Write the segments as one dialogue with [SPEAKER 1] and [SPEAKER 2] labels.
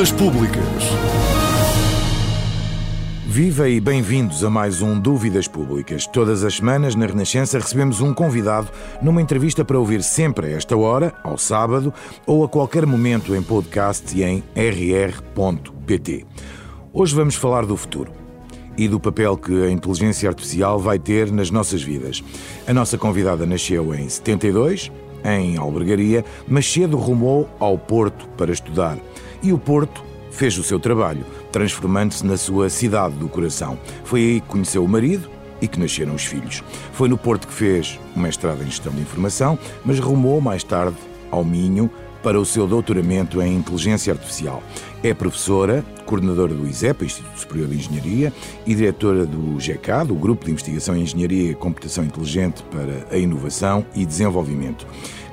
[SPEAKER 1] Dúvidas Públicas.
[SPEAKER 2] Viva e bem-vindos a mais um Dúvidas Públicas. Todas as semanas, na Renascença, recebemos um convidado numa entrevista para ouvir sempre a esta hora, ao sábado, ou a qualquer momento em podcast e em rr.pt. Hoje vamos falar do futuro e do papel que a inteligência artificial vai ter nas nossas vidas. A nossa convidada nasceu em 72, em Albergaria, mas cedo rumou ao Porto para estudar. E o Porto fez o seu trabalho, transformando-se na sua cidade do coração. Foi aí que conheceu o marido e que nasceram os filhos. Foi no Porto que fez o mestrado em Gestão de Informação, mas rumou mais tarde ao Minho para o seu doutoramento em Inteligência Artificial. É professora, coordenadora do ISEP, Instituto Superior de Engenharia, e diretora do GECA, do Grupo de Investigação em Engenharia e Computação Inteligente para a Inovação e Desenvolvimento.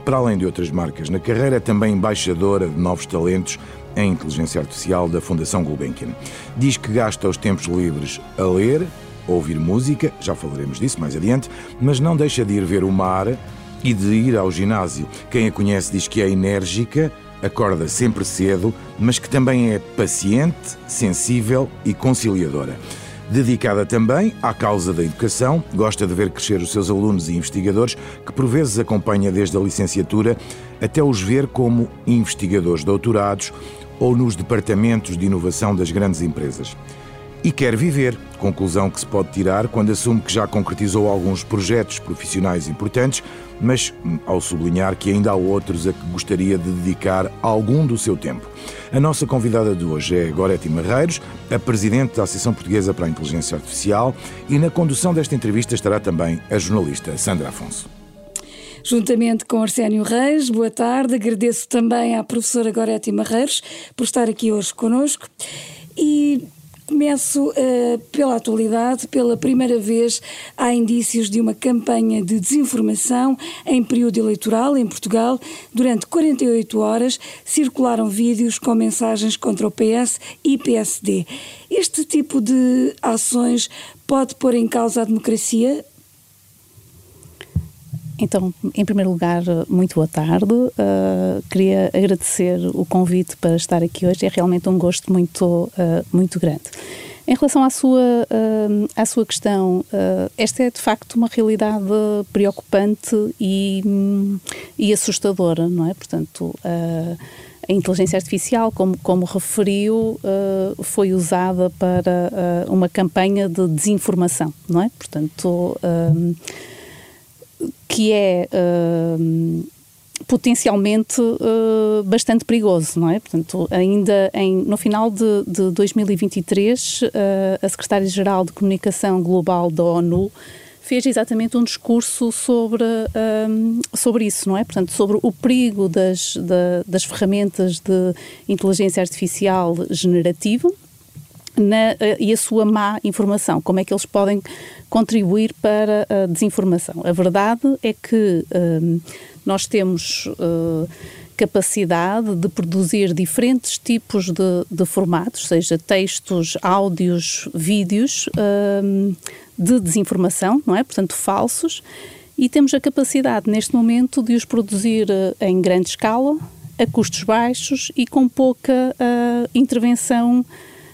[SPEAKER 2] Para além de outras marcas na carreira, é também embaixadora de novos talentos em inteligência artificial da Fundação Gulbenkian. Diz que gasta os tempos livres a ler, ouvir música, já falaremos disso mais adiante, mas não deixa de ir ver o mar e de ir ao ginásio. Quem a conhece diz que é enérgica, acorda sempre cedo, mas que também é paciente, sensível e conciliadora. Dedicada também à causa da educação, gosta de ver crescer os seus alunos e investigadores, que por vezes acompanha desde a licenciatura até os ver como investigadores doutorados ou nos departamentos de inovação das grandes empresas. E quer viver, conclusão que se pode tirar quando assume que já concretizou alguns projetos profissionais importantes, mas hum, ao sublinhar que ainda há outros a que gostaria de dedicar algum do seu tempo. A nossa convidada de hoje é Gorete Marreiros, a presidente da Associação Portuguesa para a Inteligência Artificial, e na condução desta entrevista estará também a jornalista Sandra Afonso
[SPEAKER 3] juntamente com Arsénio Reis. Boa tarde. Agradeço também à professora Gorete Marreiros por estar aqui hoje conosco. E Começo uh, pela atualidade. Pela primeira vez há indícios de uma campanha de desinformação em período eleitoral em Portugal. Durante 48 horas circularam vídeos com mensagens contra o PS e PSD. Este tipo de ações pode pôr em causa a democracia?
[SPEAKER 4] Então, em primeiro lugar, muito boa tarde. Uh, queria agradecer o convite para estar aqui hoje. É realmente um gosto muito, uh, muito grande. Em relação à sua, uh, à sua questão, esta é de facto uma realidade preocupante e, um, e assustadora, não é? Portanto, a inteligência artificial, como, como referiu, foi usada para uma campanha de desinformação, não é? Portanto que é uh, potencialmente uh, bastante perigoso, não é? Portanto, ainda em, no final de, de 2023, uh, a Secretária-Geral de Comunicação Global da ONU fez exatamente um discurso sobre, um, sobre isso, não é? Portanto, sobre o perigo das, das ferramentas de inteligência artificial generativa, na, eh, e a sua má informação, como é que eles podem contribuir para a desinformação. A verdade é que um, nós temos uh, capacidade de produzir diferentes tipos de, de, formatos, seja textos, áudios, vídeos, um, de desinformação, não é? Portanto, falsos, e temos a capacidade neste momento de os produzir em grande escala, a custos baixos e com pouca uh, intervenção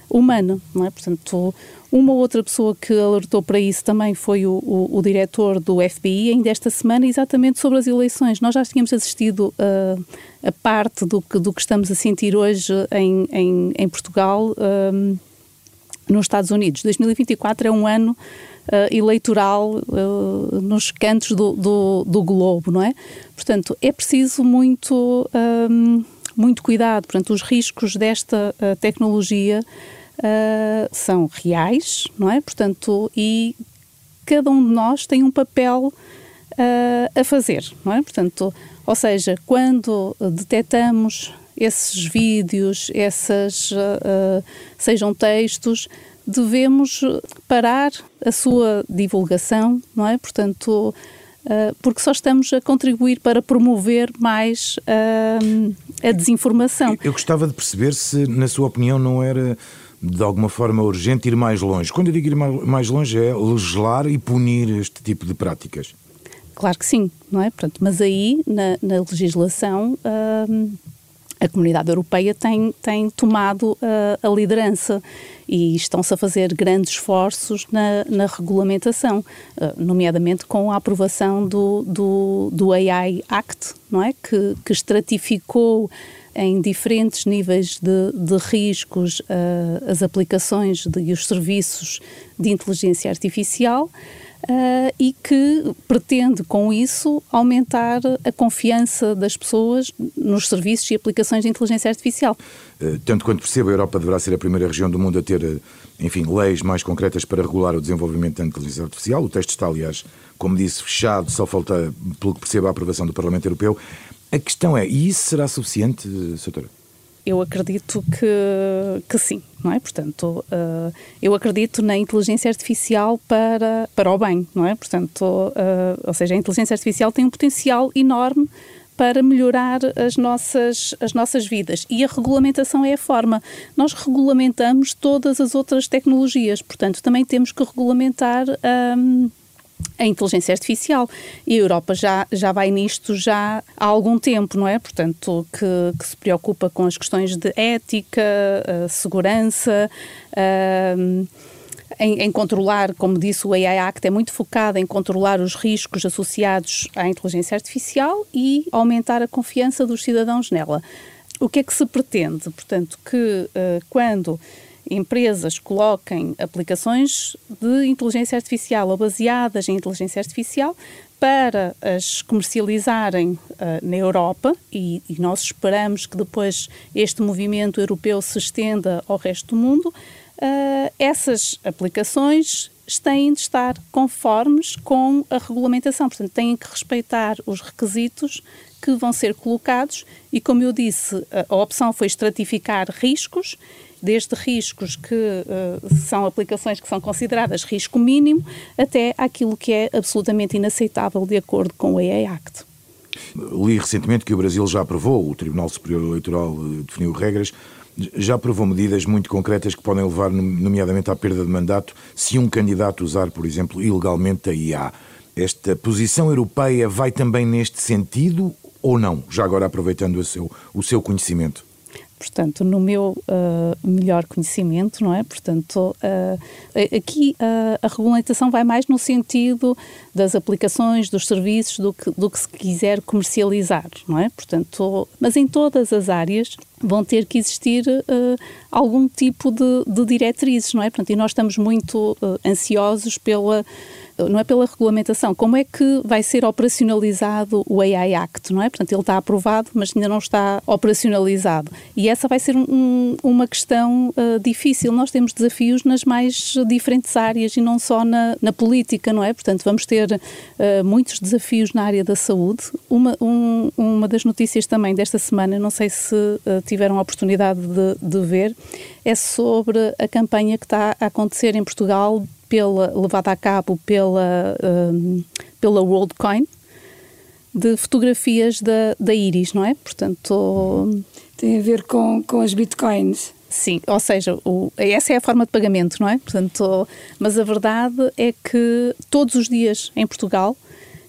[SPEAKER 4] humana, não é? Portanto, uma outra pessoa que alertou para isso também foi o, o, o diretor do FBI, ainda esta semana, exatamente sobre as eleições. Nós já tínhamos assistido uh, a parte do que, do que estamos a sentir hoje em, em, em Portugal uh, nos Estados Unidos. 2024 é um ano Uh, eleitoral uh, nos cantos do, do, do, globo, não é? Portanto, é preciso muito, muito cuidado. Portanto, os riscos desta uh, tecnologia uh, são reais, não é? Portanto, e cada um de nós tem um papel uh, a fazer, não é? Portanto, ou seja, quando detectamos esses vídeos, essas, uh, sejam textos, devemos parar a sua divulgação, não é? Portanto, uh, porque só estamos a contribuir para promover mais uh, a desinformação.
[SPEAKER 2] Eu gostava de perceber se, na sua opinião, não era de alguma forma urgente ir mais longe. Quando eu digo ir mais longe é legislar e punir este tipo de práticas.
[SPEAKER 4] Claro que sim, não é? Portanto, mas aí, na, na legislação, hum, a comunidade europeia tem, tem tomado a, a liderança e estão-se a fazer grandes esforços na, na regulamentação, nomeadamente com a aprovação do, do, do AI Act, não é? que, que estratificou em diferentes níveis de, de riscos uh, as aplicações de, e os serviços de inteligência artificial. Uh, e que pretende, com isso, aumentar a confiança das pessoas nos serviços e aplicações de inteligência artificial.
[SPEAKER 2] Uh, tanto quanto percebo, a Europa deverá ser a primeira região do mundo a ter, enfim, leis mais concretas para regular o desenvolvimento da inteligência artificial. O texto está, aliás, como disse, fechado, só falta, pelo que percebo, a aprovação do Parlamento Europeu. A questão é, e isso será suficiente, Soutora?
[SPEAKER 4] Eu acredito que, que sim, não é? Portanto, uh, eu acredito na inteligência artificial para, para o bem, não é? Portanto, uh, ou seja, a inteligência artificial tem um potencial enorme para melhorar as nossas, as nossas vidas. E a regulamentação é a forma. Nós regulamentamos todas as outras tecnologias, portanto, também temos que regulamentar. Um, a inteligência artificial. E a Europa já, já vai nisto já há algum tempo, não é? Portanto, que, que se preocupa com as questões de ética, uh, segurança. Uh, em, em, controlar, como disse o AI Act, é muito focado em controlar os riscos associados à inteligência artificial e aumentar a confiança dos cidadãos nela. O que é que se pretende? Portanto, que uh, quando empresas coloquem aplicações de inteligência artificial ou baseadas em inteligência artificial para as comercializarem uh, na Europa e, e, nós esperamos que depois este movimento europeu se estenda ao resto do mundo, uh, essas aplicações têm de estar conformes com a regulamentação, portanto têm que respeitar os requisitos que vão ser colocados e, como eu disse, a opção foi estratificar riscos desde riscos que uh, são aplicações que são consideradas risco mínimo até aquilo que é absolutamente inaceitável de acordo com o AI Act.
[SPEAKER 2] Li recentemente que o Brasil já aprovou, o Tribunal Superior Eleitoral eh, definiu regras, já aprovou medidas muito concretas que podem levar, nomeadamente, à perda de mandato se um candidato usar, por exemplo, ilegalmente a IA. Esta posição europeia vai também neste sentido ou não? Já agora aproveitando o seu, o seu conhecimento
[SPEAKER 4] portanto, no meu uh, melhor conhecimento, não é? Portanto, uh, aqui uh, a regulamentação vai mais no sentido das aplicações, dos serviços, do que, do que se quiser comercializar, não é? Portanto, mas em todas as áreas vão ter que existir algum tipo de, de, diretrizes, não é? Portanto, e nós estamos muito ansiosos pela não é pela regulamentação, como é que vai ser operacionalizado o AI Act, não é? Portanto, ele está aprovado, mas ainda não está operacionalizado. E essa vai ser um, uma questão uh, difícil. Nós temos desafios nas mais diferentes áreas e não só na, na política, não é? Portanto, vamos ter uh, muitos desafios na área da saúde. Uma, um, uma das notícias também desta semana, não sei se uh, tiveram a oportunidade de, de ver, é sobre a campanha que está a acontecer em Portugal pela, levada a cabo pela, um, pela WorldCoin, de fotografias da, da Iris, não é? Portanto.
[SPEAKER 3] Tem a ver com, com as bitcoins.
[SPEAKER 4] Sim, ou seja, o, essa é a forma de pagamento, não é? Portanto, mas a verdade é que todos os dias em Portugal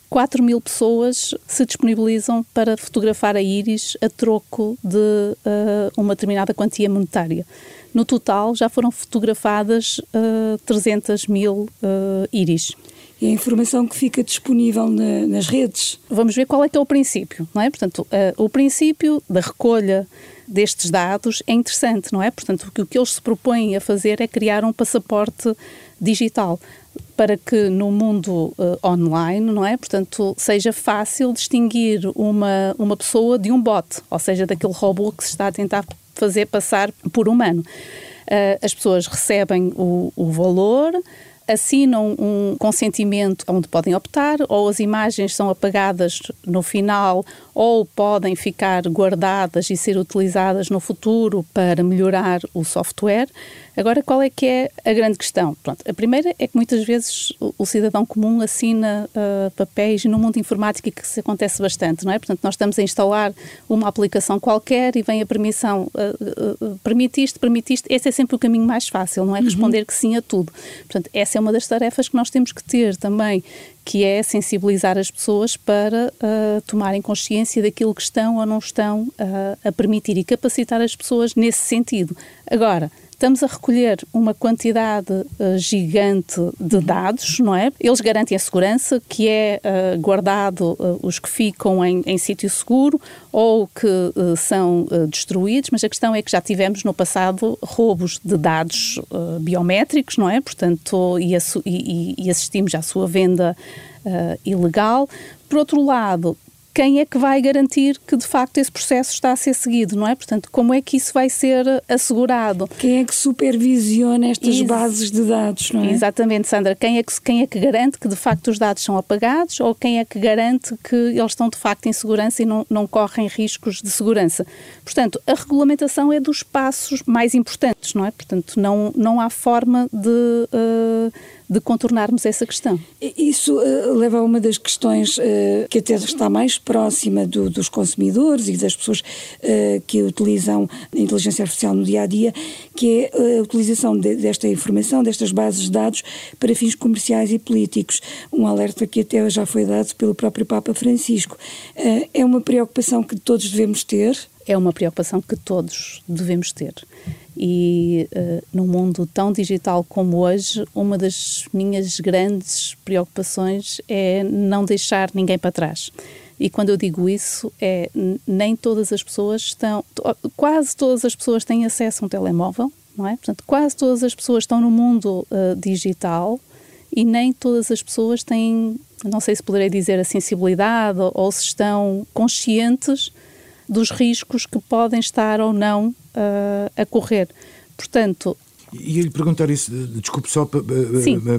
[SPEAKER 4] 4 mil pessoas se disponibilizam para fotografar a íris a troco de uh, uma determinada quantia monetária. No total, já foram fotografadas uh, 300 mil uh, íris.
[SPEAKER 3] E a informação que fica disponível na, nas redes?
[SPEAKER 4] Vamos ver qual é que é o princípio, não é? Portanto, uh, o princípio da recolha destes dados é interessante, não é? Portanto, o que eles se propõem a fazer é criar um passaporte digital para que no mundo uh, online, não é? Portanto, seja fácil distinguir uma, uma pessoa de um bot, ou seja, daquele robô que se está a tentar fazer passar por humano. Uh, as pessoas recebem o, o valor, assinam um consentimento onde podem optar, ou as imagens são apagadas no final, ou podem ficar guardadas e ser utilizadas no futuro para melhorar o software. Agora, qual é que é a grande questão? Pronto, a primeira é que muitas vezes o, o cidadão comum assina uh, papéis e no mundo informático que isso acontece bastante, não é? Portanto, nós estamos a instalar uma aplicação qualquer e vem a permissão, uh, uh, permitiste, permitiste, esse é sempre o caminho mais fácil, não é? Uhum. Responder que sim a tudo. Portanto, essa essa é uma das tarefas que nós temos que ter também, que é sensibilizar as pessoas para uh, tomarem consciência daquilo que estão ou não estão uh, a permitir e capacitar as pessoas nesse sentido. Agora, Estamos a recolher uma quantidade uh, gigante de dados, não é? Eles garantem a segurança, que é uh, guardado uh, os que ficam em, em sítio seguro ou que são destruídos, mas a questão é que já tivemos no passado roubos de dados biométricos, não é? Portanto, e, e, e assistimos à sua venda ilegal. Por outro lado, quem é que vai garantir que de facto esse processo está a ser seguido, não é? Portanto, como é que isso vai ser assegurado?
[SPEAKER 3] Quem é que supervisiona estas Ex bases de dados, não é?
[SPEAKER 4] Exatamente, Sandra. Quem é, que, quem é que garante que de facto os dados são apagados ou quem é que garante que eles estão de facto em segurança e não, não correm riscos de segurança? Portanto, a regulamentação é dos passos mais importantes, não é? Portanto, não, não há forma de. Uh, de contornarmos essa questão.
[SPEAKER 3] Isso uh, leva a uma das questões uh, que até está mais próxima do, dos consumidores e das pessoas uh, que utilizam a inteligência artificial no dia a dia, que é a utilização de, desta informação, destas bases de dados, para fins comerciais e políticos. Um alerta que até já foi dado pelo próprio Papa Francisco. é uma preocupação que todos devemos ter?
[SPEAKER 4] É uma preocupação que todos devemos ter. E uh, num mundo tão digital como hoje, uma das minhas grandes preocupações é não deixar ninguém para trás. E quando eu digo isso, é nem todas as pessoas estão, quase todas as pessoas têm acesso a um telemóvel, não é? Portanto, quase todas as pessoas estão no mundo uh, digital e nem todas as pessoas têm, não sei se poderei dizer a sensibilidade ou, ou se estão conscientes dos riscos que podem estar ou não uh, a correr. Portanto.
[SPEAKER 2] E lhe perguntar isso, desculpe só para,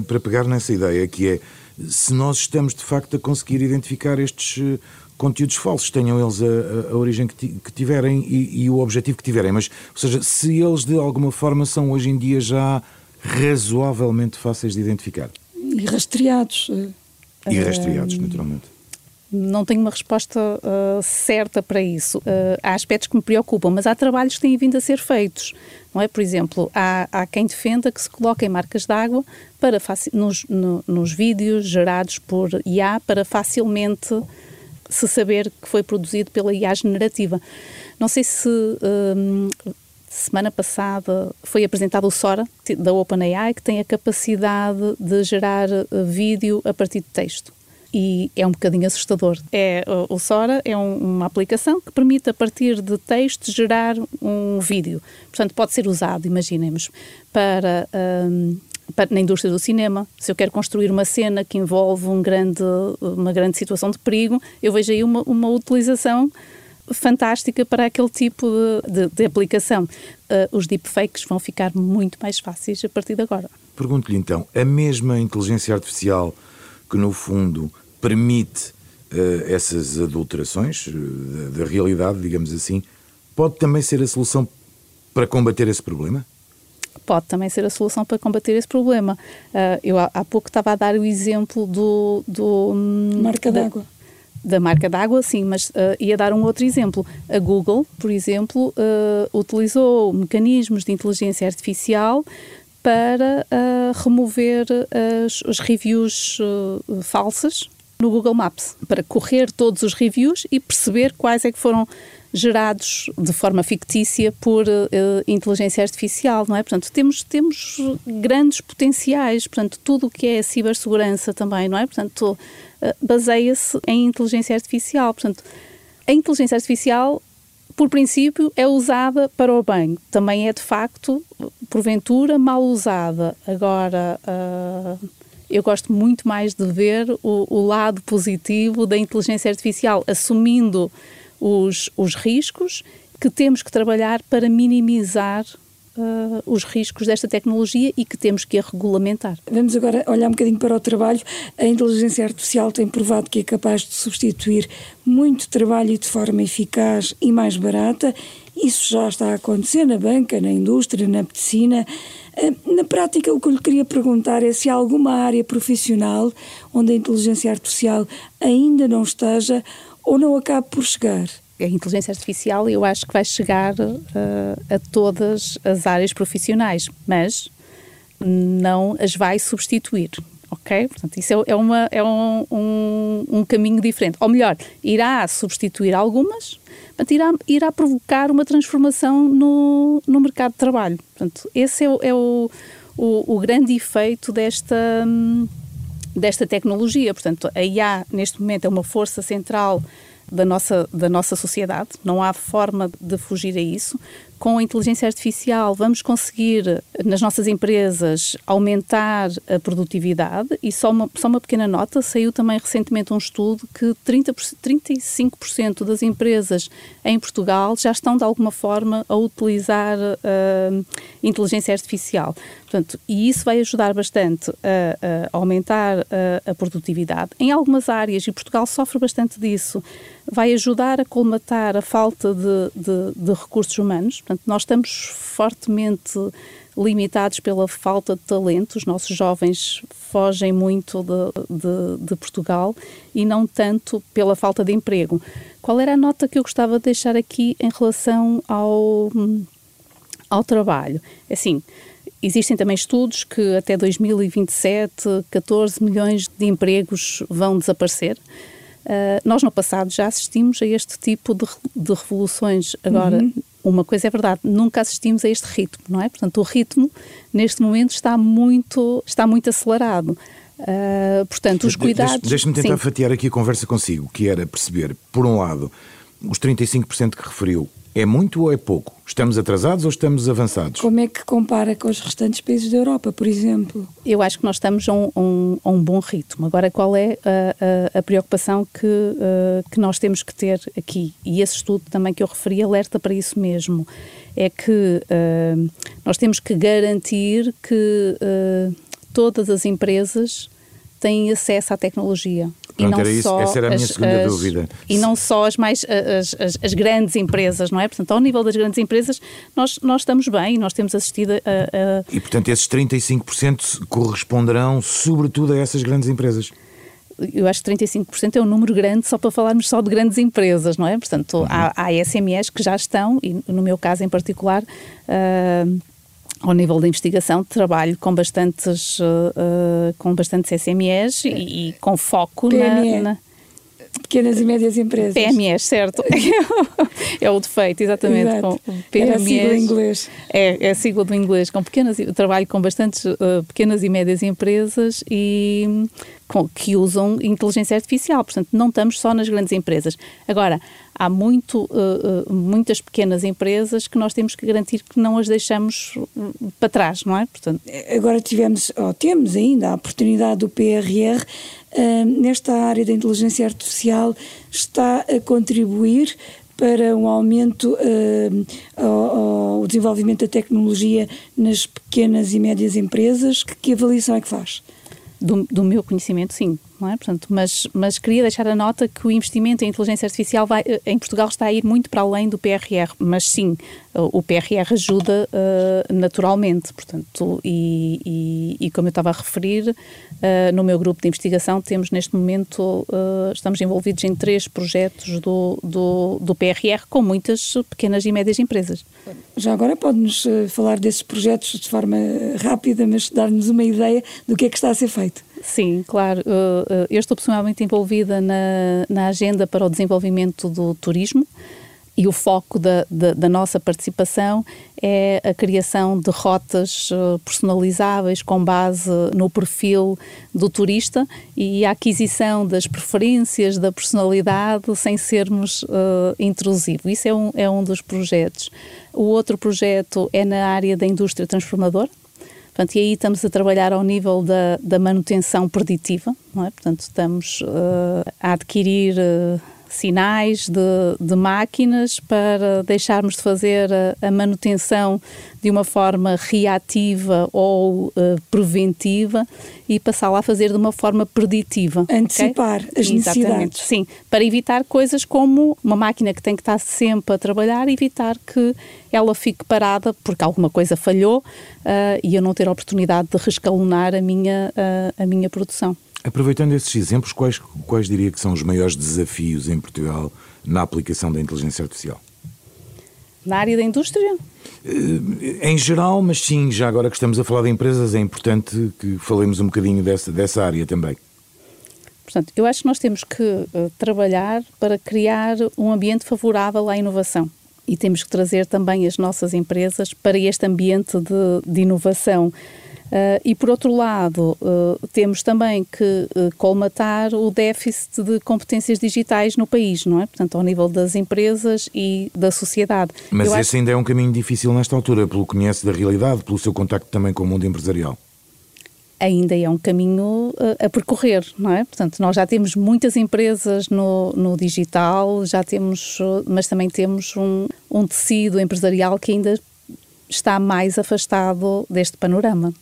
[SPEAKER 2] para pegar nessa ideia, que é se nós estamos de facto a conseguir identificar estes eh, conteúdos falsos, tenham eles a, a origem que, que tiverem e, e, o objetivo que tiverem, mas, ou seja, se eles de alguma forma são hoje em dia já razoavelmente fáceis de identificar.
[SPEAKER 3] E rastreados.
[SPEAKER 2] E rastreados, naturalmente
[SPEAKER 4] não tenho uma resposta uh, certa para isso. Uh, há aspectos que me preocupam, mas há trabalhos que têm vindo a ser feitos. Não é? Por exemplo, há, há quem defenda que se coloquem marcas d'água para nos, no, nos vídeos gerados por IA para facilmente se saber que foi produzido pela IA generativa. Não sei se um, semana passada foi apresentado o Sora da OpenAI que tem a capacidade de gerar uh, vídeo a partir de texto e é um bocadinho assustador. É, o Sora é um, uma aplicação que permite, a partir de texto, gerar um vídeo. Portanto, pode ser usado, imaginemos, para, um, para, na indústria do cinema. Se eu quero construir uma cena que envolve um grande, uma grande situação de perigo, eu vejo aí uma, uma utilização fantástica para aquele tipo de, de, de aplicação. Uh, os deepfakes vão ficar muito mais fáceis a partir de agora.
[SPEAKER 2] Pergunto-lhe então, a mesma inteligência artificial que no fundo permite uh, essas adulterações uh, da, realidade, digamos assim, pode também ser a solução para combater esse problema?
[SPEAKER 4] Pode também ser a solução para combater esse problema. Uh, eu há, há, pouco estava a dar o exemplo do. do
[SPEAKER 3] hum, marca d'água.
[SPEAKER 4] Da marca d'água, sim, mas uh, ia dar um outro exemplo. A Google, por exemplo, uh, utilizou mecanismos de inteligência artificial para remover as, as reviews falsas no Google Maps para correr todos os reviews e perceber quais é que foram gerados de forma fictícia por uh, inteligência artificial, não é? Portanto, temos, temos grandes potenciais, portanto, tudo o que é cibersegurança também, não é? Portanto, uh, baseia-se em inteligência artificial. Portanto, a inteligência artificial, por princípio, é usada para o bem. Também é, de facto, porventura, mal usada. Agora... Uh, eu gosto muito mais de ver o, o lado positivo da inteligência artificial, assumindo os, os riscos que temos que trabalhar para minimizar Uh, os riscos desta tecnologia e que temos que a regulamentar.
[SPEAKER 3] Vamos agora olhar um bocadinho para o trabalho. A inteligência artificial tem provado que é capaz de substituir muito trabalho de forma eficaz e mais barata. Isso já está a acontecer na banca, na indústria, na medicina. Eh, na prática, o que eu lhe queria perguntar é se há alguma área profissional onde a inteligência artificial ainda não esteja ou não acabe por chegar.
[SPEAKER 4] A inteligência artificial eu acho que vai chegar uh, a todas as áreas profissionais, mas não as vai substituir. Ok? Portanto, isso é, é uma, é um, um, um, caminho diferente. Ou melhor, irá substituir algumas, mas irá, irá provocar uma transformação no, no mercado de trabalho. Portanto, esse é, o, é o, o, o grande efeito desta, desta tecnologia. Portanto, a IA, neste momento, é uma força central da nossa, da nossa sociedade, não há forma de fugir a isso com a inteligência artificial vamos conseguir, nas nossas empresas, aumentar a produtividade e só uma, só uma pequena nota, saiu também recentemente um estudo que 30, 35% das empresas em Portugal já estão de alguma forma a utilizar uh, inteligência artificial. Portanto, e isso vai ajudar bastante a, a aumentar a, a produtividade. Em algumas áreas, e Portugal sofre bastante disso, vai ajudar a colmatar a falta de, de, de recursos humanos. Portanto, nós estamos fortemente limitados pela falta de talento. Os nossos jovens fogem muito de, de, de, Portugal e não tanto pela falta de emprego. Qual era a nota que eu gostava de deixar aqui em relação ao, ao trabalho? É assim, existem também estudos que até 2027 14 milhões de empregos vão desaparecer. Uh, nós no passado já assistimos a este tipo de, de revoluções. Agora, uhum. uma coisa é verdade, nunca assistimos a este ritmo, não é? Portanto, o ritmo neste momento está muito, está muito acelerado. Uh, portanto, os cuidados.
[SPEAKER 2] Deixe-me tentar sim. fatiar aqui a conversa consigo, que era perceber, por um lado, os 35% que referiu é muito ou é pouco? Estamos atrasados ou estamos avançados?
[SPEAKER 3] Como é que compara com os restantes países da Europa, por exemplo?
[SPEAKER 4] Eu acho que nós estamos a um, um, a um bom ritmo. Agora, qual é a, a, a preocupação que, uh, que nós temos que ter aqui? E esse estudo também que eu referi alerta para isso mesmo. É que uh, nós temos que garantir que uh, todas as empresas têm acesso à tecnologia.
[SPEAKER 2] Pronto, e não isso, só essa era a minha as, segunda
[SPEAKER 4] as,
[SPEAKER 2] dúvida.
[SPEAKER 4] E não só as mais as, as, as, grandes empresas, não é? Portanto, ao nível das grandes empresas, nós, nós estamos bem, nós temos assistido a, a...
[SPEAKER 2] E, portanto, esses 35% corresponderão sobretudo a essas grandes empresas
[SPEAKER 4] eu acho que 35% é um número grande só para falarmos só de grandes empresas, não é? Portanto, uhum. há, há SMEs que já estão, e no meu caso em particular, uh, ao nível da investigação, trabalho com bastantes, uh, com bastantes SMEs e, e com foco
[SPEAKER 3] PME.
[SPEAKER 4] na, na
[SPEAKER 3] Pequenas e médias empresas.
[SPEAKER 4] PMEs, certo. é o defeito, exatamente.
[SPEAKER 3] Exato. Com PMEs. É a sigla em inglês.
[SPEAKER 4] É, é a sigla do inglês. Com pequenas, trabalho com bastantes uh, pequenas e médias empresas e com, que usam inteligência artificial. Portanto, não estamos só nas grandes empresas. Agora, há muito, uh, uh, muitas pequenas empresas que nós temos que garantir que não as deixamos para trás, não é?
[SPEAKER 3] Portanto... Agora tivemos, ou temos ainda, a oportunidade do PRR nesta área da inteligência artificial está a contribuir para um aumento uh, ao, ao, desenvolvimento da tecnologia nas pequenas e médias empresas. Que, que avaliação é que faz?
[SPEAKER 4] Do, do meu conhecimento, sim não é? Portanto, mas, mas queria deixar a nota que o investimento em inteligência artificial vai, eh, em Portugal está a ir muito para além do PRR, mas sim, o PRR ajuda uh, naturalmente, portanto, e, e, e, como eu estava a referir, uh, no meu grupo de investigação temos neste momento, uh, estamos envolvidos em três projetos do, do, do, PRR com muitas pequenas e médias empresas.
[SPEAKER 3] Já agora pode-nos falar desses projetos de forma rápida, mas dar-nos uma ideia do que é que está a ser feito.
[SPEAKER 4] Sim, claro. Eu estou pessoalmente envolvida na, na agenda para o desenvolvimento do turismo e o foco da, da, da, nossa participação é a criação de rotas eh, personalizáveis com base no perfil do turista e a aquisição das preferências, da personalidade, sem sermos uh, intrusivos. Isso é um, é um dos projetos. O outro projeto é na área da indústria transformadora. Portanto, e aí estamos a trabalhar ao nível da, da manutenção preditiva, não é? Portanto, estamos uh, a adquirir uh, sinais de, de, máquinas para deixarmos de fazer a, a, manutenção de uma forma reativa ou uh, preventiva e passá-la a fazer de uma forma preditiva.
[SPEAKER 3] Antecipar okay? as necessidades. Exatamente,
[SPEAKER 4] sim, para evitar coisas como uma máquina que tem que estar sempre a trabalhar, evitar que ela fique parada porque alguma coisa falhou uh, e eu não ter a oportunidade de rescalonar a minha, uh, a minha produção.
[SPEAKER 2] Aproveitando esses exemplos, quais, quais diria que são os maiores desafios em Portugal na aplicação da inteligência artificial?
[SPEAKER 4] Na área da indústria?
[SPEAKER 2] Eh, em geral, mas sim, já agora que estamos a falar de empresas, é importante que falemos um bocadinho dessa, dessa área também.
[SPEAKER 4] Portanto, eu acho que nós temos que uh, trabalhar para criar um ambiente favorável à inovação. E temos que trazer também as nossas empresas para este ambiente de, de inovação. Uh, e, por outro lado, uh, temos também que uh, colmatar o déficit de competências digitais no país, não é? Portanto, ao nível das empresas e da sociedade.
[SPEAKER 2] Mas Eu esse acho... ainda é um caminho difícil nesta altura, pelo que conhece da realidade, pelo seu contacto também com o mundo empresarial
[SPEAKER 4] ainda é um caminho a percorrer, não é? Portanto, nós já temos muitas empresas no, no digital, já temos, mas também temos um, um tecido empresarial que ainda está mais afastado deste panorama.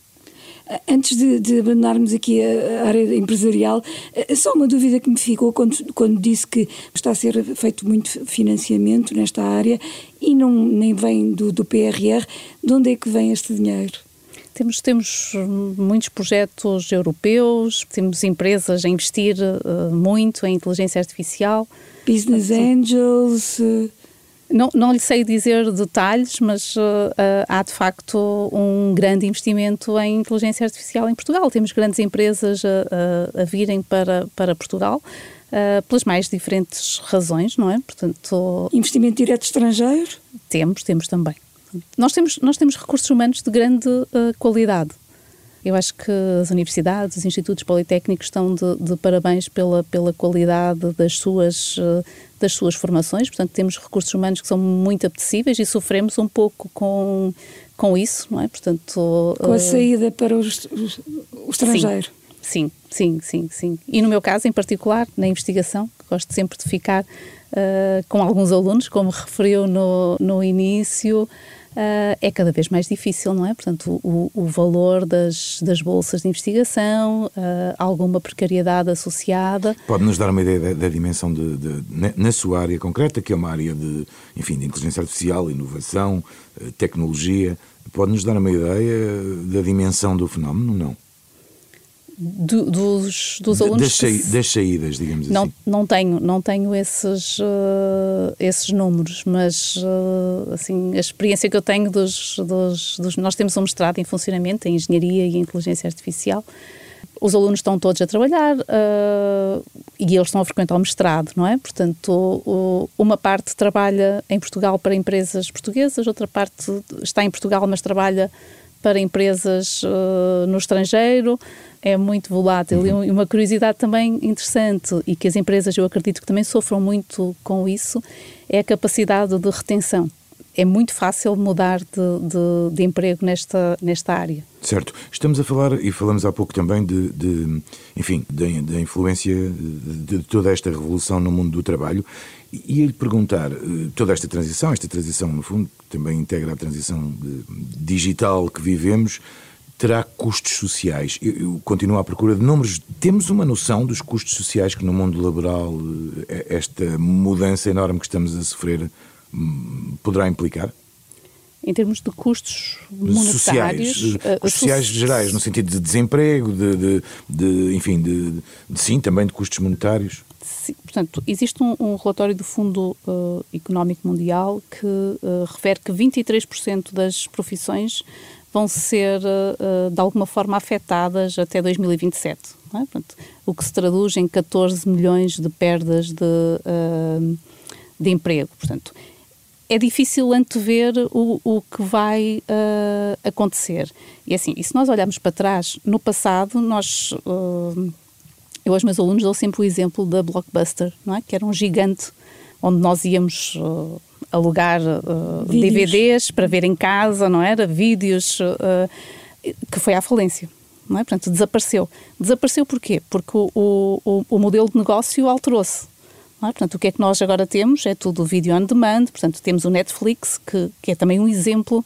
[SPEAKER 3] Antes de, de, abandonarmos aqui a, área empresarial, eh, só uma dúvida que me ficou quando, quando disse que está a ser feito muito financiamento nesta área e não, nem vem do, do PRR. De onde é que vem este dinheiro?
[SPEAKER 4] Temos, temos muitos projetos europeus, temos empresas a investir uh, muito em inteligência artificial.
[SPEAKER 3] Business Angels. Uh...
[SPEAKER 4] Não, não lhe sei dizer detalhes, mas uh, uh, há de facto um grande investimento em inteligência artificial em Portugal. Temos grandes empresas a, a, a virem para, para Portugal. Uh, pelas mais diferentes razões, não é?
[SPEAKER 3] Portanto, investimento direto estrangeiro?
[SPEAKER 4] Temos, temos também. Nós temos, nós temos recursos humanos de grande qualidade. Eu acho que as universidades, os institutos politécnicos estão de, de parabéns pela, pela qualidade das suas, eh, das suas formações. Portanto, temos recursos humanos que são muito apetecíveis e sofremos um pouco com, com isso, não é?
[SPEAKER 3] Portanto, com a uh... saída para o estrangeiro.
[SPEAKER 4] Sim, sim, sim, sim. E no meu caso, em particular, na investigação, gosto sempre de ficar uh, com alguns alunos, como referiu no, no início, uh, é cada vez mais difícil, não é? Portanto, o, o valor das, das bolsas de investigação, uh, alguma precariedade associada.
[SPEAKER 2] Pode-nos dar uma ideia da, da dimensão de, de, na sua área concreta, que é uma área de, enfim, de inteligência artificial, inovação, uh, tecnologia. Pode-nos dar uma ideia da dimensão do fenómeno? Não
[SPEAKER 4] do, dos, dos alunos
[SPEAKER 2] das, saí, das, saídas, digamos
[SPEAKER 4] não,
[SPEAKER 2] assim.
[SPEAKER 4] Não tenho, não tenho esses, uh, esses números, mas uh, assim, a experiência que eu tenho dos, dos, dos, Nós temos um mestrado em funcionamento, em engenharia e inteligência artificial. Os alunos estão todos a trabalhar uh, e eles estão a frequentar o mestrado, não é? Portanto, uma parte trabalha em Portugal para empresas portuguesas, outra parte está em Portugal, mas trabalha para empresas no estrangeiro é muito volátil. Uhum. E uma curiosidade também interessante, e que as empresas, eu acredito que também sofram muito com isso, é a capacidade de retenção. É muito fácil mudar de, de, de emprego nesta, nesta área.
[SPEAKER 2] Certo. Estamos a falar, e falamos há pouco também, de, de enfim, da influência de, toda esta revolução no mundo do trabalho. E lhe perguntar, eh, toda esta transição, esta transição, no fundo, também integra a transição digital que vivemos, terá custos sociais. Eu, eu, continuo à procura de números. Temos uma noção dos custos sociais que no mundo laboral eh, esta mudança enorme que estamos a sofrer hum, poderá implicar?
[SPEAKER 4] Em termos de custos monetários...
[SPEAKER 2] Sociais, uh, sociais gerais, no sentido de desemprego, de, de, de enfim, de, de, sim, também de custos monetários.
[SPEAKER 4] Sim, portanto, existe um, um relatório do Fundo uh, Económico Mundial que uh, refere que 23% das profissões vão ser uh, de alguma forma afetadas até 2027. É? Portanto, o que se traduz em 14 milhões de perdas de, uh, de emprego. Portanto, é difícil antever o, o que vai uh, acontecer. E assim, e se nós olharmos para trás, no passado, nós. eu aos meus alunos dou sempre o exemplo da Blockbuster, não é? que era um gigante onde nós íamos alugar uh, DVDs para ver em casa, não era? Vídeos, uh, que foi à falência. Não é? Portanto, desapareceu. Desapareceu porquê? Porque o, o, o modelo de negócio alterou-se. É? Portanto, o que é que nós agora temos? É tudo vídeo on demand, portanto, temos o Netflix, que, que é também um exemplo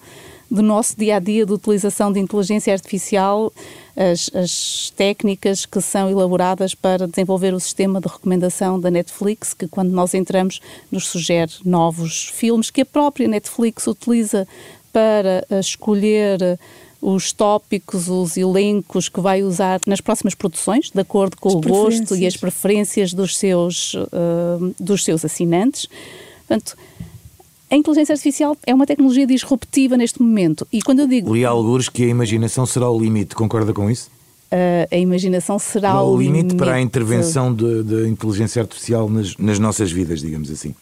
[SPEAKER 4] do nosso dia a dia de utilização de inteligência artificial, as, as, técnicas que são elaboradas para desenvolver o sistema de recomendação da Netflix, que quando nós entramos nos sugere novos filmes que a própria Netflix utiliza para eh, escolher os tópicos, os elencos que vai usar nas próximas produções, de acordo com as o gosto e as preferências dos seus, uh, dos seus assinantes. Portanto, A inteligência artificial é uma tecnologia disruptiva neste momento. E quando eu digo.
[SPEAKER 2] Li alguns que a imaginação será o limite, concorda com isso?
[SPEAKER 4] Uh, a imaginação será
[SPEAKER 2] o,
[SPEAKER 4] o
[SPEAKER 2] limite,
[SPEAKER 4] limite
[SPEAKER 2] para a intervenção da inteligência artificial nas, nas nossas vidas, digamos assim.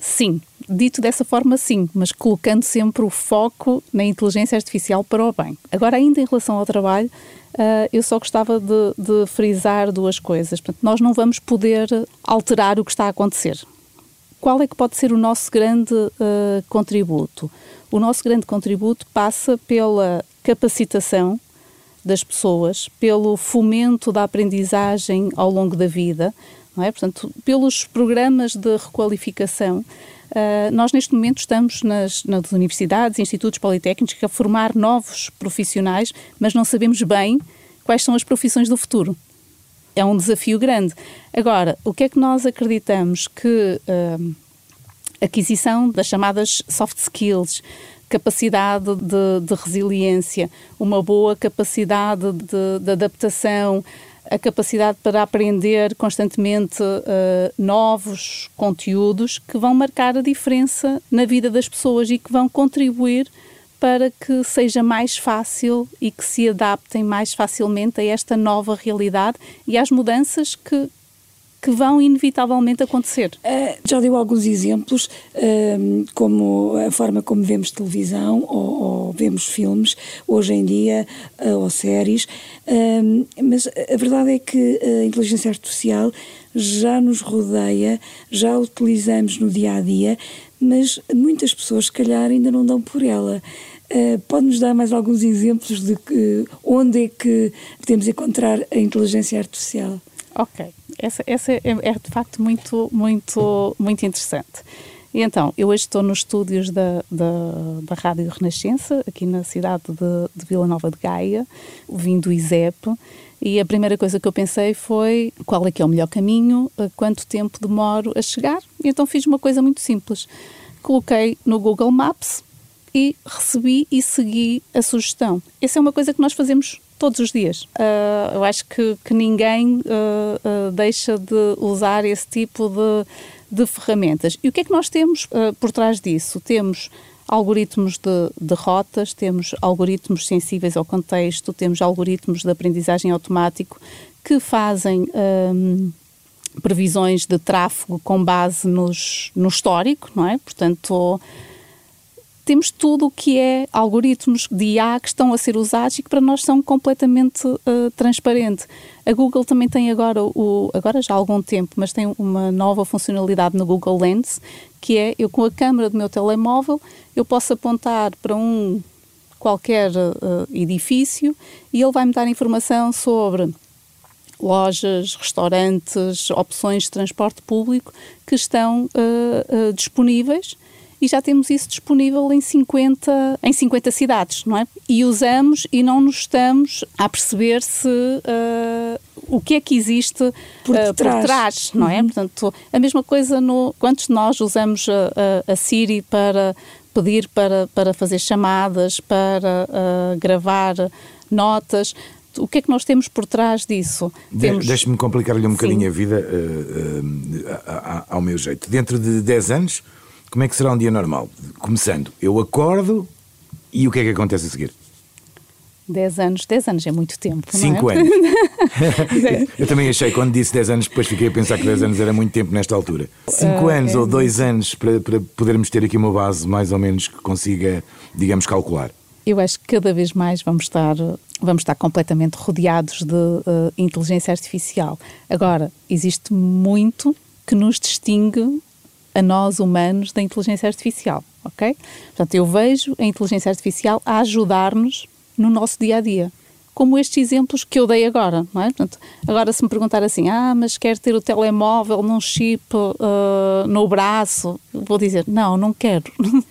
[SPEAKER 4] Sim, dito dessa forma, sim, mas colocando sempre o foco na inteligência artificial para o bem. Agora, ainda em relação ao trabalho, uh, eu só gostava de, de, frisar duas coisas. Portanto, nós não vamos poder alterar o que está a acontecer. Qual é que pode ser o nosso grande uh, contributo? O nosso grande contributo passa pela capacitação das pessoas, pelo fomento da aprendizagem ao longo da vida, não é? Portanto, pelos programas de requalificação. Uh, nós, neste momento, estamos nas, nas universidades, institutos politécnicos a formar novos profissionais, mas não sabemos bem quais são as profissões do futuro. É um desafio grande. Agora, o que é que nós acreditamos que uh, aquisição das chamadas soft skills, capacidade de, de resiliência, uma boa capacidade de, de, adaptação, a capacidade para aprender constantemente uh, novos conteúdos que vão marcar a diferença na vida das pessoas e que vão contribuir para que seja mais fácil e que se adaptem mais facilmente a esta nova realidade e às mudanças que, que vão inevitavelmente acontecer.
[SPEAKER 3] Uh, já deu alguns exemplos, uh, como a forma como vemos televisão ou, ou vemos filmes hoje em dia, uh, ou séries, mas a verdade é que a inteligência artificial já nos rodeia, já a utilizamos no dia a dia, mas muitas pessoas, se calhar, ainda não dão por ela. Uh, Pode-nos dar mais alguns exemplos de que, onde é que podemos encontrar a inteligência artificial?
[SPEAKER 4] Ok, essa, essa é, é, de facto muito, muito, muito interessante. E então, eu hoje estou nos estúdios da, da, da Rádio Renascença, aqui na cidade de, de Vila Nova de Gaia, vim do ISEP, e a primeira coisa que eu pensei foi qual é que é o melhor caminho, quanto tempo demoro a chegar, e então fiz uma coisa muito simples. Coloquei no Google Maps e recebi e segui a sugestão. Essa é uma coisa que nós fazemos todos os dias. Uh, eu acho que, que ninguém uh, uh, deixa de usar esse tipo de, de, ferramentas. E o que é que nós temos por trás disso? Temos algoritmos de, de, rotas, temos algoritmos sensíveis ao contexto, temos algoritmos de aprendizagem automático que fazem um, previsões de tráfego com base nos, no histórico, não é? Portanto, temos tudo o que é algoritmos de IA que estão a ser usados e que para nós são completamente uh, transparente. A Google também tem agora, o, agora já há algum tempo, mas tem uma nova funcionalidade no Google Lens, que é eu com a câmera do meu telemóvel, eu posso apontar para um qualquer uh, edifício e ele vai me dar informação sobre lojas, restaurantes, opções de transporte público que estão uh, uh, disponíveis e já temos isso disponível em 50, em 50 cidades, não é? E usamos e não nos estamos a perceber se uh, o que é que existe
[SPEAKER 3] por, uh, por
[SPEAKER 4] trás, não é? Uhum. Portanto, a mesma coisa no quantos de nós usamos a, a, a Siri para pedir para, para fazer chamadas, para uh, gravar notas o que é que nós temos por trás disso?
[SPEAKER 2] De, temos... Deixe-me complicar-lhe um bocadinho a vida uh, uh, ao meu jeito. Dentro de 10 anos, como é que será um dia normal? Começando, eu acordo e o que é que acontece a seguir?
[SPEAKER 4] 10 anos, 10 anos é muito tempo.
[SPEAKER 2] 5
[SPEAKER 4] é?
[SPEAKER 2] anos. eu também achei, quando disse 10 anos, depois fiquei a pensar que 10 anos era muito tempo nesta altura. 5 uh, ah, anos é ou 2 anos para, para podermos ter aqui uma base mais ou menos que consiga, digamos, calcular.
[SPEAKER 4] Eu acho que cada vez mais vamos estar, vamos estar completamente rodeados de uh, inteligência artificial. Agora, existe muito que nos distingue a nós humanos da inteligência artificial, ok? Portanto, eu vejo a inteligência artificial a ajudar-nos no nosso dia a dia. Como estes exemplos que eu dei agora, não é? Portanto, agora se me perguntar assim, ah, mas quer ter o telemóvel num chip uh, no braço, vou dizer, não, não quero.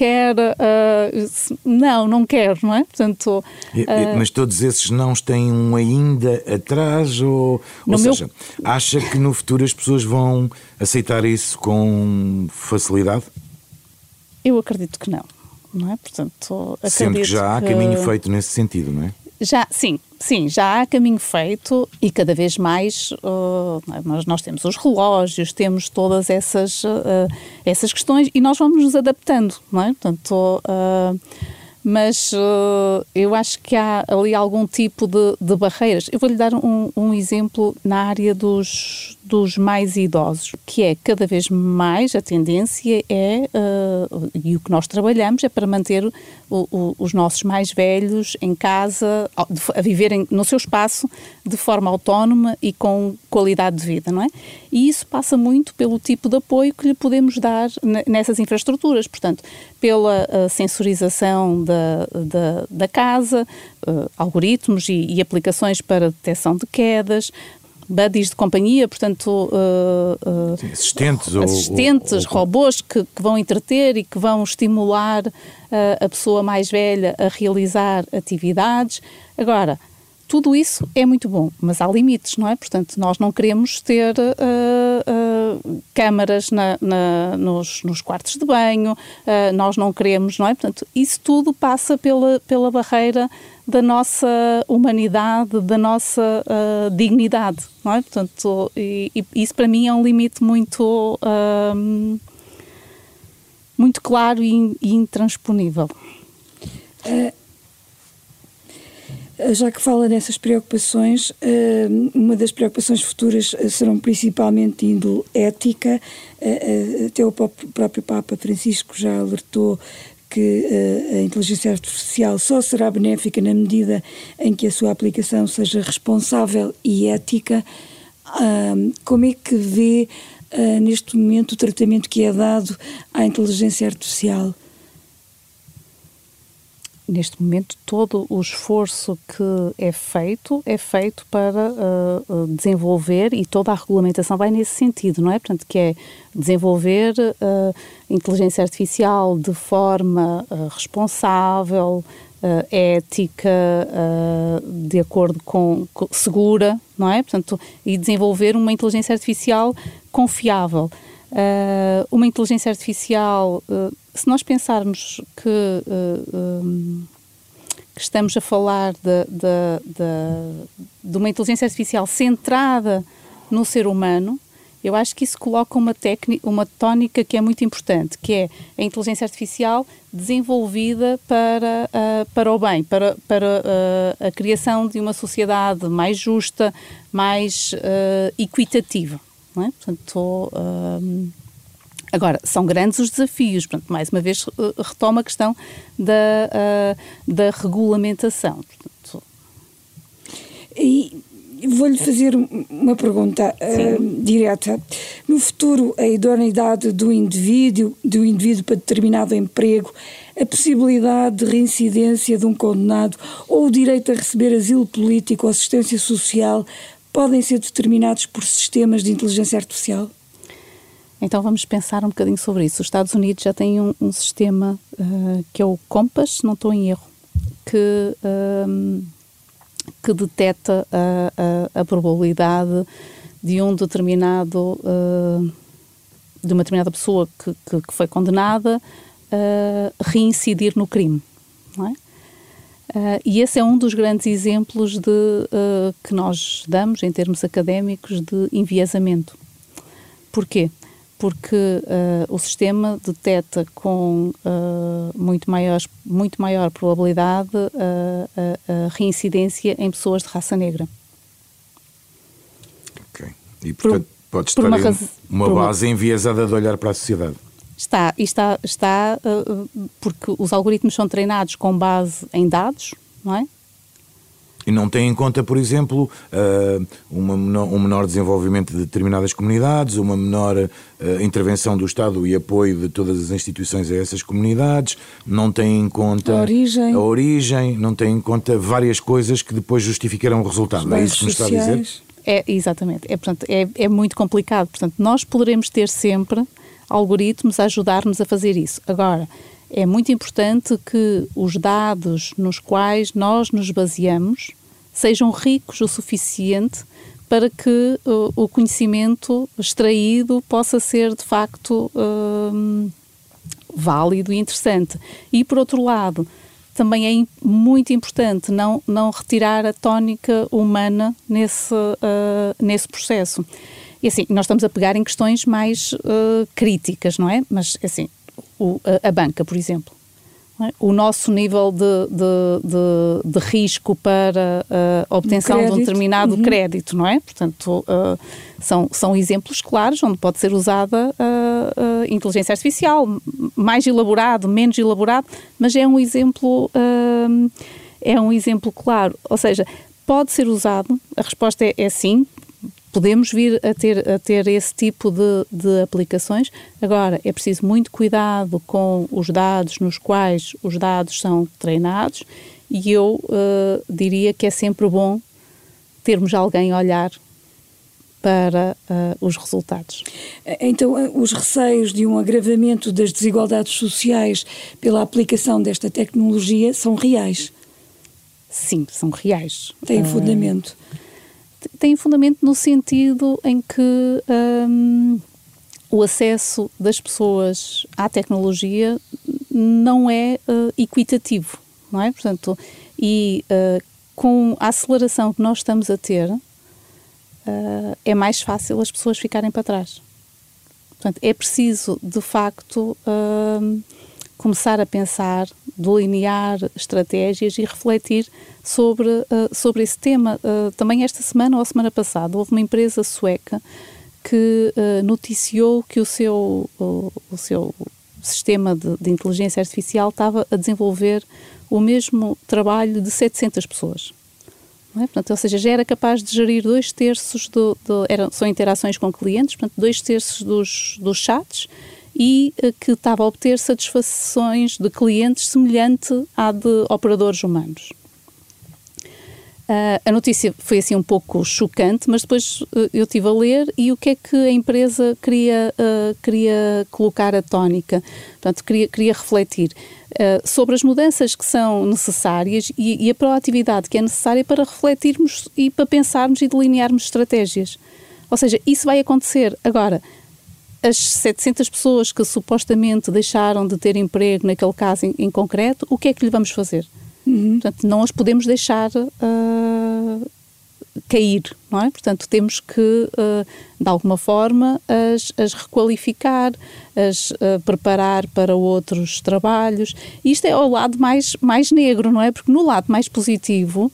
[SPEAKER 4] quer, uh, não, não quero, não é?
[SPEAKER 2] Portanto, uh, mas todos esses não têm um ainda atrás ou, ou seja, meu... acha que no futuro as pessoas vão aceitar isso com facilidade?
[SPEAKER 4] Eu acredito que não, não é? Portanto,
[SPEAKER 2] Sendo que já há caminho feito nesse sentido, não é?
[SPEAKER 4] Já, sim, sim, já há caminho feito e cada vez mais uh, nós, nós temos os relógios, temos todas essas, uh, essas questões e nós vamos nos adaptando, não é? Portanto, uh, mas uh, eu acho que há ali algum tipo de, de barreiras. Eu vou-lhe dar um, um, exemplo na área dos, dos mais idosos, que é cada vez mais a tendência é, uh, e o que nós trabalhamos é para manter o, o, os nossos mais velhos em casa, a viverem no seu espaço de forma autónoma e com qualidade de vida, não é? E isso passa muito pelo tipo de apoio que lhe podemos dar nessas infraestruturas, portanto, pela uh, sensorização da, da, da casa, uh, algoritmos e, e, aplicações para detecção de quedas, buddies de companhia, portanto,
[SPEAKER 2] uh, Sim, assistentes,
[SPEAKER 4] assistentes ou, ou, robôs que, que, vão entreter e que vão estimular a pessoa mais velha a realizar atividades. Agora, tudo isso é muito bom, mas há limites, não é? Portanto, nós não queremos ter uh, uh, câmaras na, na, nos, nos, quartos de banho, uh, nós não queremos, não é? Portanto, isso tudo passa pela, pela barreira da nossa humanidade, da nossa dignidade, não é? Portanto, e, e, isso para mim é um limite muito, muito claro e, e intransponível.
[SPEAKER 3] Eh, já que fala nessas preocupações, eh, uma das preocupações futuras eh, serão principalmente de índole ética. Até o próprio Papa Francisco já alertou que a inteligência artificial só será benéfica na medida em que a sua aplicação seja responsável e ética. Como é que vê neste momento o tratamento que é dado à inteligência artificial?
[SPEAKER 4] Neste momento todo o esforço que é feito é feito para uh, desenvolver e toda a regulamentação vai nesse sentido, não é? Portanto, que é desenvolver uh, inteligência artificial de forma uh, responsável, ética, de acordo com, com, segura, não é? Portanto, e desenvolver uma inteligência artificial confiável. Uh, uma inteligência artificial, uh, se nós pensarmos que, uh, um, que, estamos a falar de, de, de, de, uma inteligência artificial centrada no ser humano, eu acho que isso coloca uma, uma tónica que é muito importante, que é a inteligência artificial desenvolvida para, para o bem, para, para a criação de uma sociedade mais justa, mais equitativa. Não é? Portanto, hum, agora, são grandes os desafios. Portanto, mais uma vez, retomo a questão da, uh, da regulamentação. Portanto,
[SPEAKER 3] e vou-lhe fazer uma pergunta uh, direta. No futuro, a idoneidade do indivíduo, do indivíduo para determinado emprego, a possibilidade de reincidência de um condenado ou o direito a receber asilo político ou assistência social podem ser determinados por sistemas de inteligência artificial?
[SPEAKER 4] Então vamos pensar um bocadinho sobre isso. Os Estados Unidos já têm um, um sistema uh, que é o COMPAS, se não estou em erro, que, uh, que detecta a, a, a, probabilidade de um determinado uh, de uma determinada pessoa que, que, que foi condenada reincidir no crime. Não é? Uh, e esse é um dos grandes exemplos de, uh, que nós damos em termos académicos de enviesamento. Porquê? Porque uh, o sistema detecta com muito, maior, muito maior probabilidade a, reincidência em pessoas de raça negra.
[SPEAKER 2] Ok. E portanto por, pode estar uma, uma base uma... enviesada de olhar para a sociedade.
[SPEAKER 4] Está, e está, está uh, porque os algoritmos são treinados com base em dados, não é?
[SPEAKER 2] E não tem em conta, por exemplo, uh, uma menor, um menor desenvolvimento de determinadas comunidades, uma menor uh, intervenção do Estado e apoio de todas as instituições a essas comunidades, não tem em conta
[SPEAKER 3] a origem,
[SPEAKER 2] a origem não tem em conta várias coisas que depois justificarão o resultado. é isso que me está a dizer?
[SPEAKER 4] É, exatamente. É, portanto, é, é muito complicado. Portanto, nós poderemos ter sempre algoritmos a ajudar-nos a fazer isso. Agora, é muito importante que os dados nos quais nós nos baseamos sejam ricos o suficiente para que uh, o conhecimento extraído possa ser de facto uh, válido e interessante. E por outro lado, também é muito importante não, não retirar a tónica humana nesse, uh, nesse processo. E assim, nós estamos a pegar em questões mais uh, críticas, não é? Mas assim, o, a, a banca, por exemplo. É? O nosso nível de, de, de, de risco para a obtenção um de um determinado uhum. crédito, não é? Portanto, uh, são, são exemplos claros onde pode ser usada a, a inteligência artificial, mais elaborado, menos elaborado, mas é um exemplo, uh, é um exemplo claro. Ou seja, pode ser usado, a resposta é, é sim, podemos vir a ter, a ter esse tipo de, de aplicações. Agora, é preciso muito cuidado com os dados nos quais os dados são treinados e eu uh, diria que é sempre bom termos alguém a olhar para uh, os resultados.
[SPEAKER 3] Então, eh, os receios de um agravamento das desigualdades sociais pela aplicação desta tecnologia são reais?
[SPEAKER 4] Sim, são reais.
[SPEAKER 3] Têm fundamento. Uh,
[SPEAKER 4] tem fundamento no sentido em que um, o acesso das pessoas à tecnologia não é uh, equitativo, não é? Portanto, e uh, com a aceleração que nós estamos a ter, uh, é mais fácil as pessoas ficarem para trás. Portanto, é preciso, de facto, hum, começar a pensar, delinear estratégias e refletir sobre, uh, sobre esse tema. Uh, também esta semana ou semana passada houve uma empresa sueca que uh, noticiou que o seu, o seu sistema de, de, inteligência artificial estava a desenvolver o mesmo trabalho de 700 pessoas. É? Portanto, ou seja, já era capaz de gerir dois terços, do, do eram, são interações com clientes, portanto, dois terços dos, dos chats e eh, que estava a obter satisfações de clientes semelhante à de operadores humanos. Uh, a notícia foi assim um pouco chocante, mas depois uh, eu estive a ler e o que é que a empresa queria, uh, queria colocar a tónica, portanto, queria, queria refletir sobre as mudanças que são necessárias e, e, a proatividade que é necessária para refletirmos e para pensarmos e delinearmos estratégias. Ou seja, isso vai acontecer. Agora, as 700 pessoas que supostamente deixaram de ter emprego, naquele caso em, em concreto, o que é que lhe vamos fazer? Uhum. Portanto, não as podemos deixar uh, cair, não é? Portanto, temos que, uh, de alguma forma, as, as requalificar, as uh, preparar para outros trabalhos. E isto é o lado mais, mais negro, não é? Porque no lado mais positivo,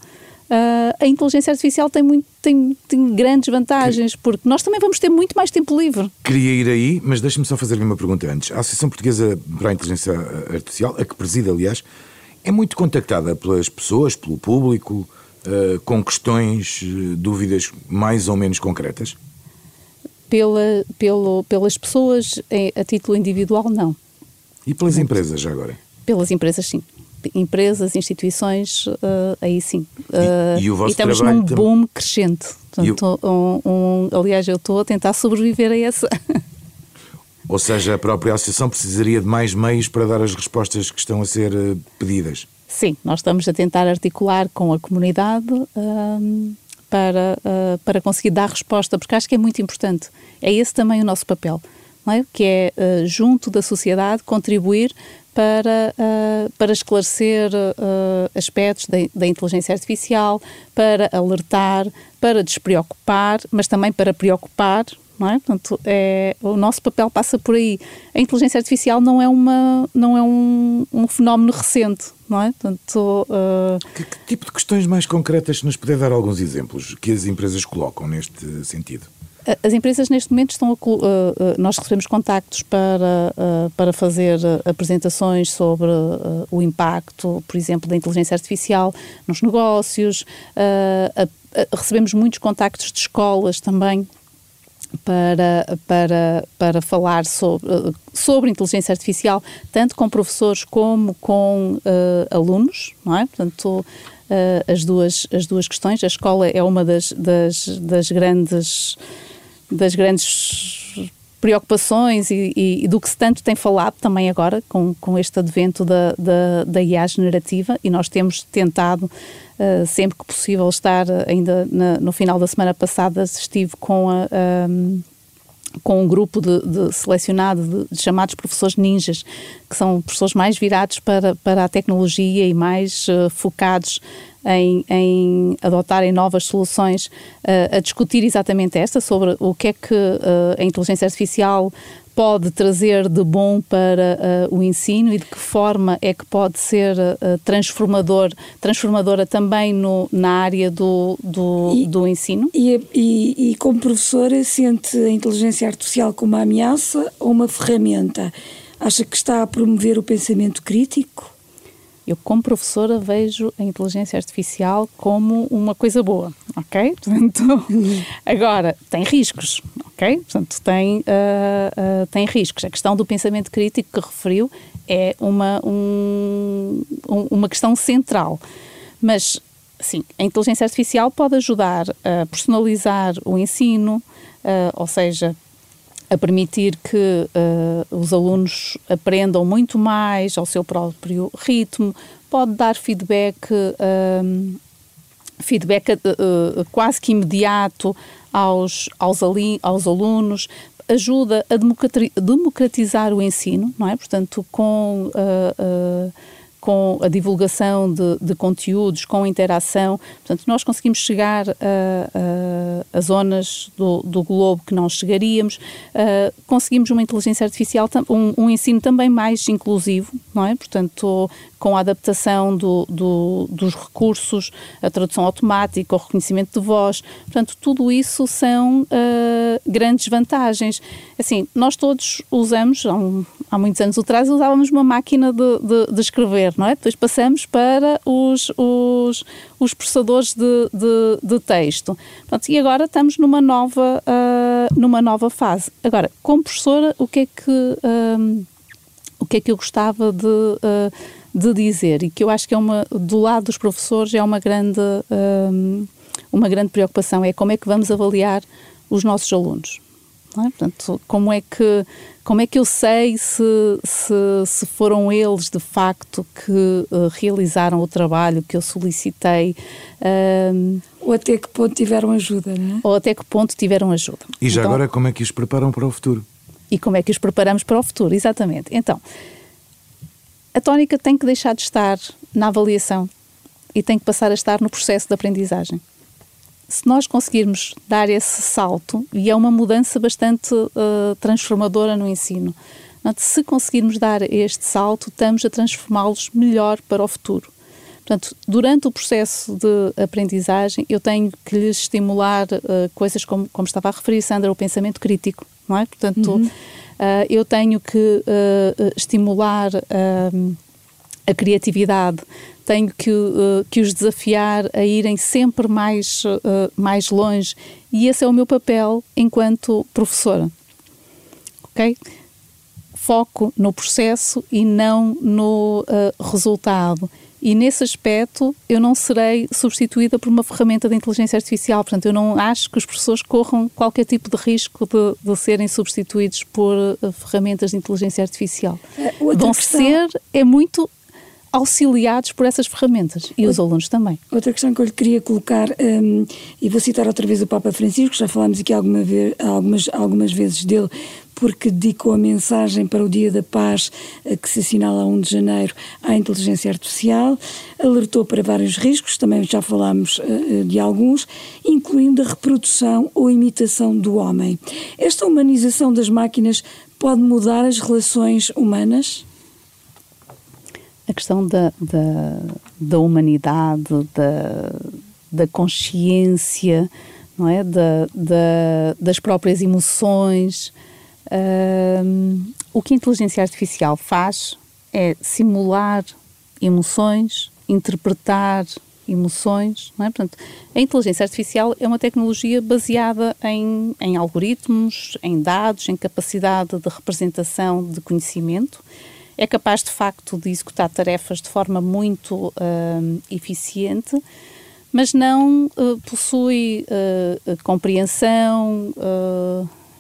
[SPEAKER 4] Uh, a inteligência artificial tem, muito, tem, tem grandes vantagens, que... porque nós também vamos ter muito mais tempo livre.
[SPEAKER 2] Queria ir aí, mas deixe-me só fazer-lhe uma pergunta antes. A Associação Portuguesa para a Inteligência Artificial, a que preside, aliás, é muito contactada pelas pessoas, pelo público, uh, com questões, dúvidas mais ou menos concretas?
[SPEAKER 4] Pela, pelo, pelas pessoas a título individual, não.
[SPEAKER 2] E pelas empresas, já agora?
[SPEAKER 4] Pelas empresas, sim empresas, instituições, uh, aí sim. Uh,
[SPEAKER 2] e, e, o vosso
[SPEAKER 4] e estamos
[SPEAKER 2] num
[SPEAKER 4] boom crescente. Portanto, o... um, um, aliás, eu estou a tentar sobreviver a essa.
[SPEAKER 2] Ou seja, a própria associação precisaria de mais meios para dar as respostas que estão a ser uh, pedidas.
[SPEAKER 4] Sim, nós estamos a tentar articular com a comunidade um, para, uh, para conseguir dar resposta, porque acho que é muito importante. É esse também o nosso papel, é? que é, uh, junto da sociedade, contribuir para, uh, para esclarecer uh, aspectos da, da, inteligência artificial, para alertar, para despreocupar, mas também para preocupar. Não é? Portanto, é, o nosso papel passa por aí. A inteligência artificial não é, uma, não é um, um fenómeno recente, não é? Portanto,
[SPEAKER 2] uh... que, que, tipo de questões mais concretas nos puder dar alguns exemplos que as empresas colocam neste sentido?
[SPEAKER 4] As empresas neste momento estão a, uh, uh, nós recebemos contactos para, uh, para fazer apresentações sobre o impacto, por exemplo, da inteligência artificial nos negócios. recebemos muitos contactos de escolas também para, para, para falar sobre, sobre inteligência artificial, tanto com professores como com alunos, não é? Portanto, as, duas, as duas questões. A escola é uma das, das, das grandes das grandes preocupações e, e, e, do que se tanto tem falado também agora com, com este advento da, da, da IA generativa e nós temos tentado uh, sempre que possível estar ainda na, no final da semana passada estive com a, a com um grupo de, de selecionado de, de, chamados professores ninjas que são professores mais virados para, para a tecnologia e mais uh, focados em, em, adotarem novas soluções, uh, a discutir exatamente esta, sobre o que é que uh, a inteligência artificial pode trazer de bom para uh, o ensino e de que forma é que pode ser uh, transformador, transformadora também no, na área do, do, e, do ensino?
[SPEAKER 3] E, e, e, como professora, sente a inteligência artificial como uma ameaça ou uma ferramenta? Acha que está a promover o pensamento crítico?
[SPEAKER 4] Eu, como professora, vejo a inteligência artificial como uma coisa boa, ok? Portanto, agora, tem riscos, ok? Portanto, tem, uh, uh, tem riscos. A questão do pensamento crítico que referiu é uma, um, uma questão central. Mas, sim, a inteligência artificial pode ajudar a personalizar o ensino, uh, ou seja, a permitir que uh, os alunos aprendam muito mais ao seu próprio ritmo, pode dar feedback, uh, feedback uh, quase que imediato aos, aos, ali, aos alunos, ajuda a democratizar o ensino, não é? Portanto, com com a divulgação de, de, conteúdos, com a interação. Portanto, nós conseguimos chegar a, a, a zonas do, do, globo que não chegaríamos, uh, conseguimos uma inteligência artificial, um, um, ensino também mais inclusivo, não é? Portanto, com a adaptação do, do, dos recursos, a tradução automática, o reconhecimento de voz. Portanto, tudo isso são uh, grandes vantagens. Assim, nós todos usamos, há, um, há muitos anos atrás, usávamos uma máquina de, de, de escrever não é? Depois passamos para os, os, os processadores de, de, de texto. Pronto, e agora estamos numa nova, uh, numa nova fase. Agora, como professora, o que é que, um, o que, é que eu gostava de, uh, de dizer? E que eu acho que é uma, do lado dos professores, é uma grande, um, uma grande preocupação, é como é que vamos avaliar os nossos alunos. É? Portanto, como é que como é que eu sei se, se, se foram eles de facto que uh, realizaram o trabalho que eu solicitei?
[SPEAKER 3] Uh, ou até que ponto tiveram ajuda, não é?
[SPEAKER 4] Ou até que ponto tiveram ajuda.
[SPEAKER 2] E já então, agora, como é que os preparam para o futuro?
[SPEAKER 4] E como é que os preparamos para o futuro, exatamente. Então, a tónica tem que deixar de estar na avaliação e tem que passar a estar no processo de aprendizagem se nós conseguirmos dar esse salto, e é uma mudança bastante uh, transformadora no ensino, se conseguirmos dar este salto, estamos a transformá-los melhor para o futuro. Portanto, durante o processo de aprendizagem, eu tenho que lhes estimular uh, coisas como, como estava a referir, Sandra, o pensamento crítico, não é? Portanto, uhum. uh, eu tenho que estimular a criatividade, tenho que, uh, que os desafiar a irem sempre mais, uh, mais longe e esse é o meu papel enquanto professora. Ok? Foco no processo e não no uh, resultado. E nesse aspecto eu não serei substituída por uma ferramenta de inteligência artificial. Portanto, eu não acho que os professores corram qualquer tipo de risco de, de serem substituídos por ferramentas de inteligência artificial. Vão questão... ser é muito auxiliados por essas ferramentas e os alunos também.
[SPEAKER 3] Outra questão que eu lhe queria colocar, um, e vou citar outra vez o Papa Francisco, já falámos aqui alguma vez, algumas, algumas vezes dele, porque dedicou a mensagem para o Dia da Paz, eh, que se assinala a 1 de janeiro, à inteligência artificial, alertou para vários riscos, também já falámos uh, de alguns, incluindo a reprodução ou imitação do homem. Esta humanização das máquinas pode mudar as relações humanas?
[SPEAKER 4] A questão da, da, da humanidade, da, da consciência, não é? Da, da, das próprias emoções. Um, o que a inteligência artificial faz é simular emoções, interpretar emoções, não é? Portanto, a inteligência artificial é uma tecnologia baseada em, em algoritmos, em dados, em capacidade de representação de conhecimento é capaz de facto de executar tarefas de forma muito uh, eficiente, mas não uh, possui uh, compreensão,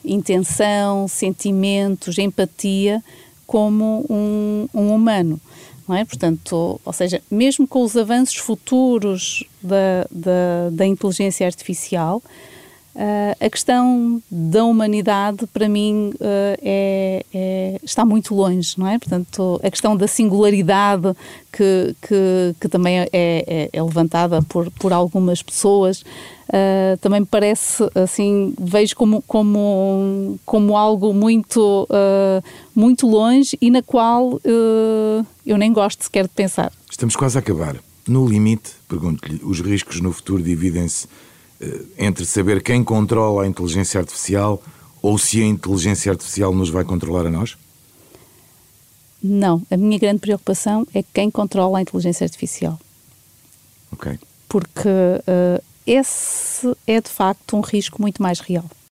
[SPEAKER 4] intenção, sentimentos, empatia como um, um humano. É? Portanto, ou seja, mesmo com os avanços futuros da, da, da inteligência artificial, Uh, a questão da humanidade, para mim, uh, é, é, está muito longe, não é? Portanto, a questão da singularidade que, que, que também é, é, é, levantada por, por algumas pessoas, uh, também me parece, assim, vejo como, como, como algo muito, muito longe e na qual eu nem gosto sequer de pensar.
[SPEAKER 2] Estamos quase a acabar. No limite, pergunto-lhe, os riscos no futuro dividem-se entre saber quem controla a inteligência artificial ou se a inteligência artificial nos vai controlar a nós?
[SPEAKER 4] Não, a minha grande preocupação é quem controla a inteligência artificial.
[SPEAKER 2] Ok.
[SPEAKER 4] Porque uh, esse é de facto um risco muito mais real.